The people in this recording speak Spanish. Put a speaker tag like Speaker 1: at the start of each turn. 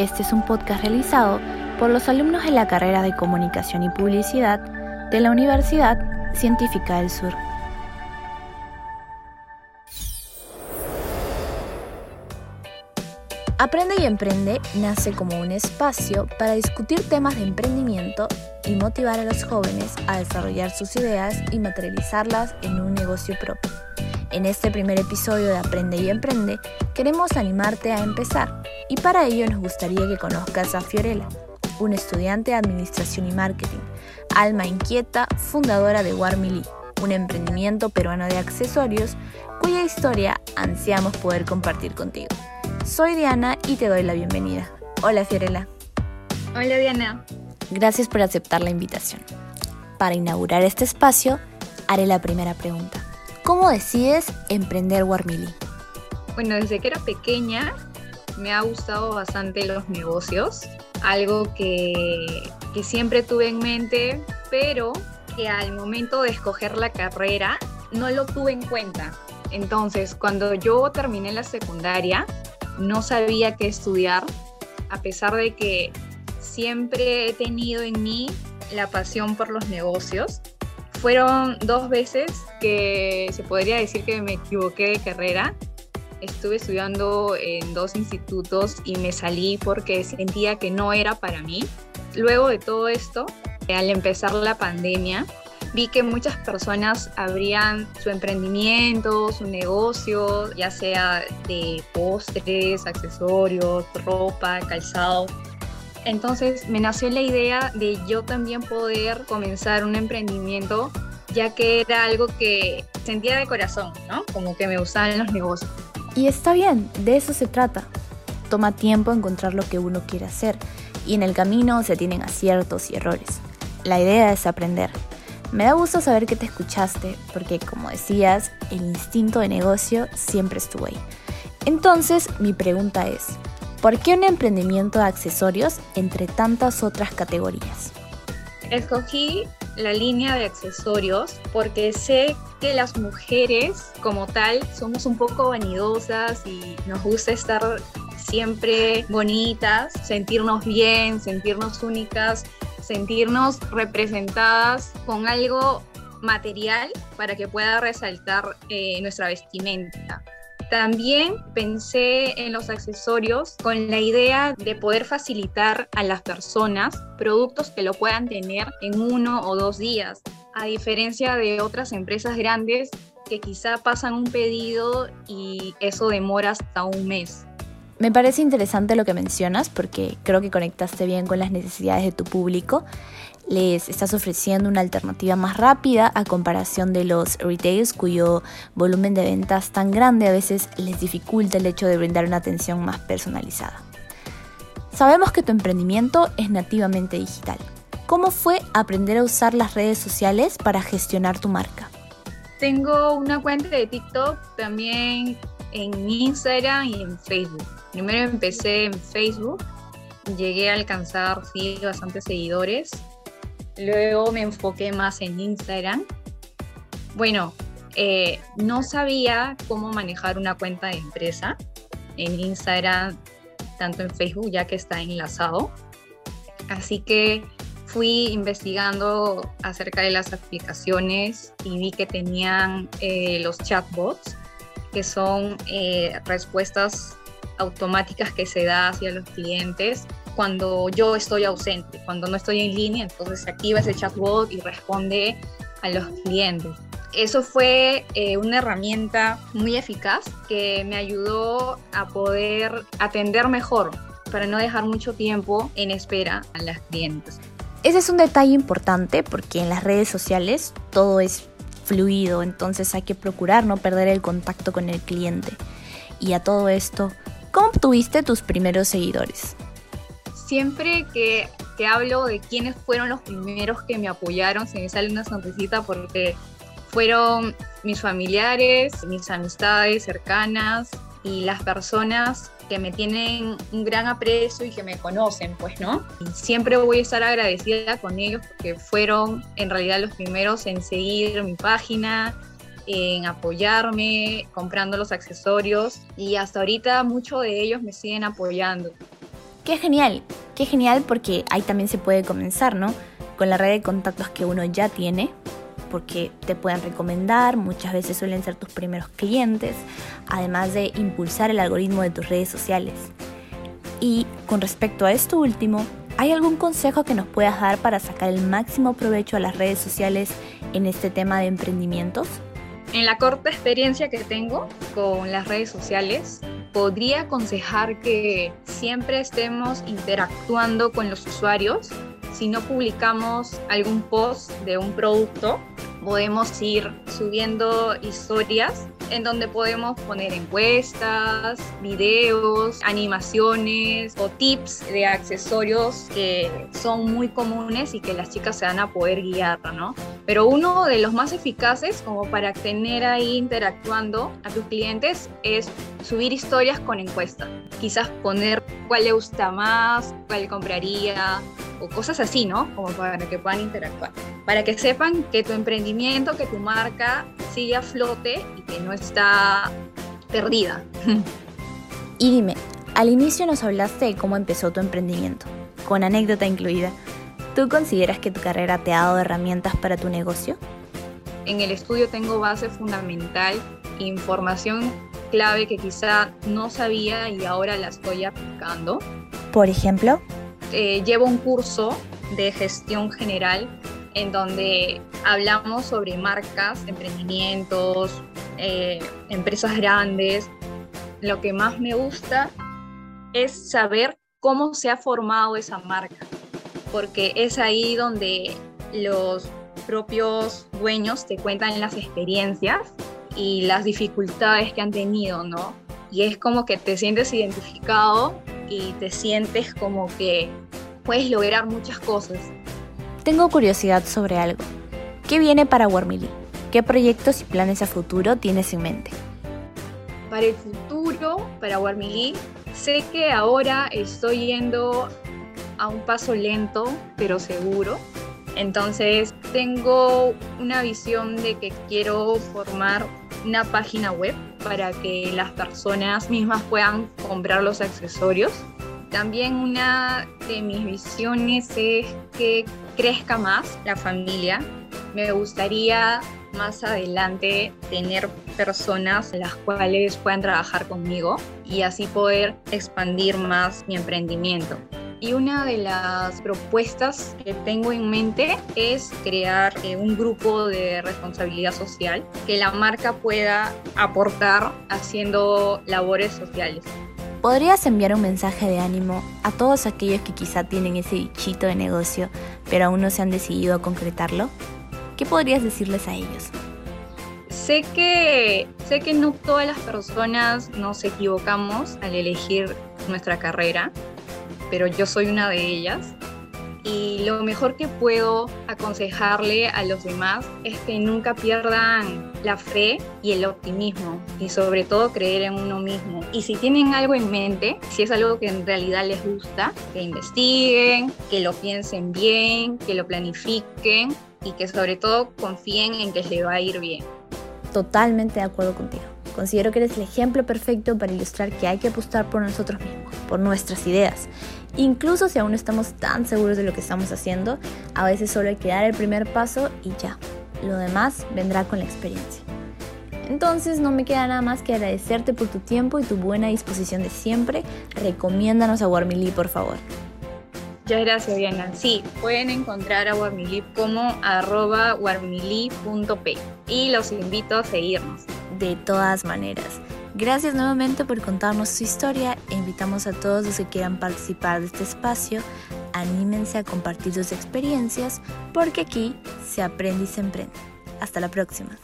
Speaker 1: Este es un podcast realizado por los alumnos de la carrera de Comunicación y Publicidad de la Universidad Científica del Sur. Aprende y Emprende nace como un espacio para discutir temas de emprendimiento y motivar a los jóvenes a desarrollar sus ideas y materializarlas en un negocio propio. En este primer episodio de Aprende y Emprende queremos animarte a empezar y para ello nos gustaría que conozcas a Fiorella, una estudiante de Administración y Marketing, alma inquieta, fundadora de Warmily, un emprendimiento peruano de accesorios cuya historia ansiamos poder compartir contigo. Soy Diana y te doy la bienvenida. Hola Fiorella.
Speaker 2: Hola Diana.
Speaker 1: Gracias por aceptar la invitación. Para inaugurar este espacio, haré la primera pregunta. ¿Cómo decides emprender Warmili?
Speaker 2: Bueno, desde que era pequeña me ha gustado bastante los negocios, algo que, que siempre tuve en mente, pero que al momento de escoger la carrera no lo tuve en cuenta. Entonces, cuando yo terminé la secundaria, no sabía qué estudiar, a pesar de que siempre he tenido en mí la pasión por los negocios. Fueron dos veces que se podría decir que me equivoqué de carrera. Estuve estudiando en dos institutos y me salí porque sentía que no era para mí. Luego de todo esto, al empezar la pandemia, vi que muchas personas abrían su emprendimiento, su negocio, ya sea de postres, accesorios, ropa, calzado. Entonces me nació la idea de yo también poder comenzar un emprendimiento, ya que era algo que sentía de corazón, ¿no? Como que me gustaban los negocios.
Speaker 1: Y está bien, de eso se trata. Toma tiempo encontrar lo que uno quiere hacer y en el camino se tienen aciertos y errores. La idea es aprender. Me da gusto saber que te escuchaste, porque como decías, el instinto de negocio siempre estuvo ahí. Entonces, mi pregunta es, ¿por qué un emprendimiento de accesorios entre tantas otras categorías?
Speaker 2: Escogí la línea de accesorios porque sé que las mujeres como tal somos un poco vanidosas y nos gusta estar siempre bonitas, sentirnos bien, sentirnos únicas sentirnos representadas con algo material para que pueda resaltar eh, nuestra vestimenta. También pensé en los accesorios con la idea de poder facilitar a las personas productos que lo puedan tener en uno o dos días, a diferencia de otras empresas grandes que quizá pasan un pedido y eso demora hasta un mes.
Speaker 1: Me parece interesante lo que mencionas porque creo que conectaste bien con las necesidades de tu público. Les estás ofreciendo una alternativa más rápida a comparación de los retails cuyo volumen de ventas tan grande a veces les dificulta el hecho de brindar una atención más personalizada. Sabemos que tu emprendimiento es nativamente digital. ¿Cómo fue aprender a usar las redes sociales para gestionar tu marca?
Speaker 2: Tengo una cuenta de TikTok, también en Instagram y en Facebook. Primero empecé en Facebook, llegué a alcanzar sí, bastantes seguidores. Luego me enfoqué más en Instagram. Bueno, eh, no sabía cómo manejar una cuenta de empresa en Instagram, tanto en Facebook, ya que está enlazado. Así que fui investigando acerca de las aplicaciones y vi que tenían eh, los chatbots, que son eh, respuestas automáticas que se da hacia los clientes cuando yo estoy ausente, cuando no estoy en línea, entonces se activa ese chatbot y responde a los clientes. Eso fue eh, una herramienta muy eficaz que me ayudó a poder atender mejor para no dejar mucho tiempo en espera a las clientes.
Speaker 1: Ese es un detalle importante porque en las redes sociales todo es fluido, entonces hay que procurar no perder el contacto con el cliente. Y a todo esto, ¿Cómo obtuviste tus primeros seguidores?
Speaker 2: Siempre que, que hablo de quiénes fueron los primeros que me apoyaron, se me sale una sonrisita porque fueron mis familiares, mis amistades cercanas y las personas que me tienen un gran aprecio y que me conocen, pues, ¿no? siempre voy a estar agradecida con ellos porque fueron en realidad los primeros en seguir mi página, en apoyarme, comprando los accesorios y hasta ahorita muchos de ellos me siguen apoyando.
Speaker 1: Qué genial, qué genial porque ahí también se puede comenzar, ¿no? Con la red de contactos que uno ya tiene, porque te pueden recomendar, muchas veces suelen ser tus primeros clientes, además de impulsar el algoritmo de tus redes sociales. Y con respecto a esto último, ¿hay algún consejo que nos puedas dar para sacar el máximo provecho a las redes sociales en este tema de emprendimientos?
Speaker 2: En la corta experiencia que tengo con las redes sociales, podría aconsejar que siempre estemos interactuando con los usuarios. Si no publicamos algún post de un producto, podemos ir subiendo historias en donde podemos poner encuestas, videos, animaciones o tips de accesorios que son muy comunes y que las chicas se van a poder guiar, ¿no? Pero uno de los más eficaces como para tener ahí interactuando a tus clientes es subir historias con encuestas. Quizás poner cuál le gusta más, cuál compraría o cosas así, ¿no? Como para que puedan interactuar. Para que sepan que tu emprendimiento, que tu marca sigue a flote y que no está perdida.
Speaker 1: Y dime, al inicio nos hablaste de cómo empezó tu emprendimiento, con anécdota incluida. ¿Tú consideras que tu carrera te ha dado herramientas para tu negocio?
Speaker 2: En el estudio tengo base fundamental, información clave que quizá no sabía y ahora la estoy aplicando.
Speaker 1: Por ejemplo,
Speaker 2: eh, llevo un curso de gestión general en donde hablamos sobre marcas, emprendimientos, eh, empresas grandes. Lo que más me gusta es saber cómo se ha formado esa marca, porque es ahí donde los propios dueños te cuentan las experiencias y las dificultades que han tenido, ¿no? Y es como que te sientes identificado y te sientes como que puedes lograr muchas cosas.
Speaker 1: Tengo curiosidad sobre algo. ¿Qué viene para Warmily? ¿Qué proyectos y planes a futuro tienes en mente?
Speaker 2: Para el futuro, para Warmily, sé que ahora estoy yendo a un paso lento, pero seguro. Entonces, tengo una visión de que quiero formar una página web para que las personas mismas puedan comprar los accesorios. También una de mis visiones es que crezca más la familia. Me gustaría más adelante tener personas las cuales puedan trabajar conmigo y así poder expandir más mi emprendimiento. Y una de las propuestas que tengo en mente es crear eh, un grupo de responsabilidad social que la marca pueda aportar haciendo labores sociales.
Speaker 1: ¿Podrías enviar un mensaje de ánimo a todos aquellos que quizá tienen ese bichito de negocio, pero aún no se han decidido a concretarlo? ¿Qué podrías decirles a ellos?
Speaker 2: Sé que, sé que no todas las personas nos equivocamos al elegir nuestra carrera pero yo soy una de ellas. Y lo mejor que puedo aconsejarle a los demás es que nunca pierdan la fe y el optimismo y sobre todo creer en uno mismo. Y si tienen algo en mente, si es algo que en realidad les gusta, que investiguen, que lo piensen bien, que lo planifiquen y que sobre todo confíen en que les va a ir bien.
Speaker 1: Totalmente de acuerdo contigo. Considero que eres el ejemplo perfecto para ilustrar que hay que apostar por nosotros mismos, por nuestras ideas Incluso si aún no estamos tan seguros de lo que estamos haciendo, a veces solo hay que dar el primer paso y ya. Lo demás vendrá con la experiencia. Entonces no me queda nada más que agradecerte por tu tiempo y tu buena disposición de siempre. Recomiéndanos a Warmily, por favor.
Speaker 2: Muchas gracias, Diana. Sí, pueden encontrar a Warmily como arroba warmily.p y los invito a seguirnos.
Speaker 1: De todas maneras. Gracias nuevamente por contarnos su historia e invitamos a todos los que quieran participar de este espacio, anímense a compartir sus experiencias porque aquí se aprende y se emprende. Hasta la próxima.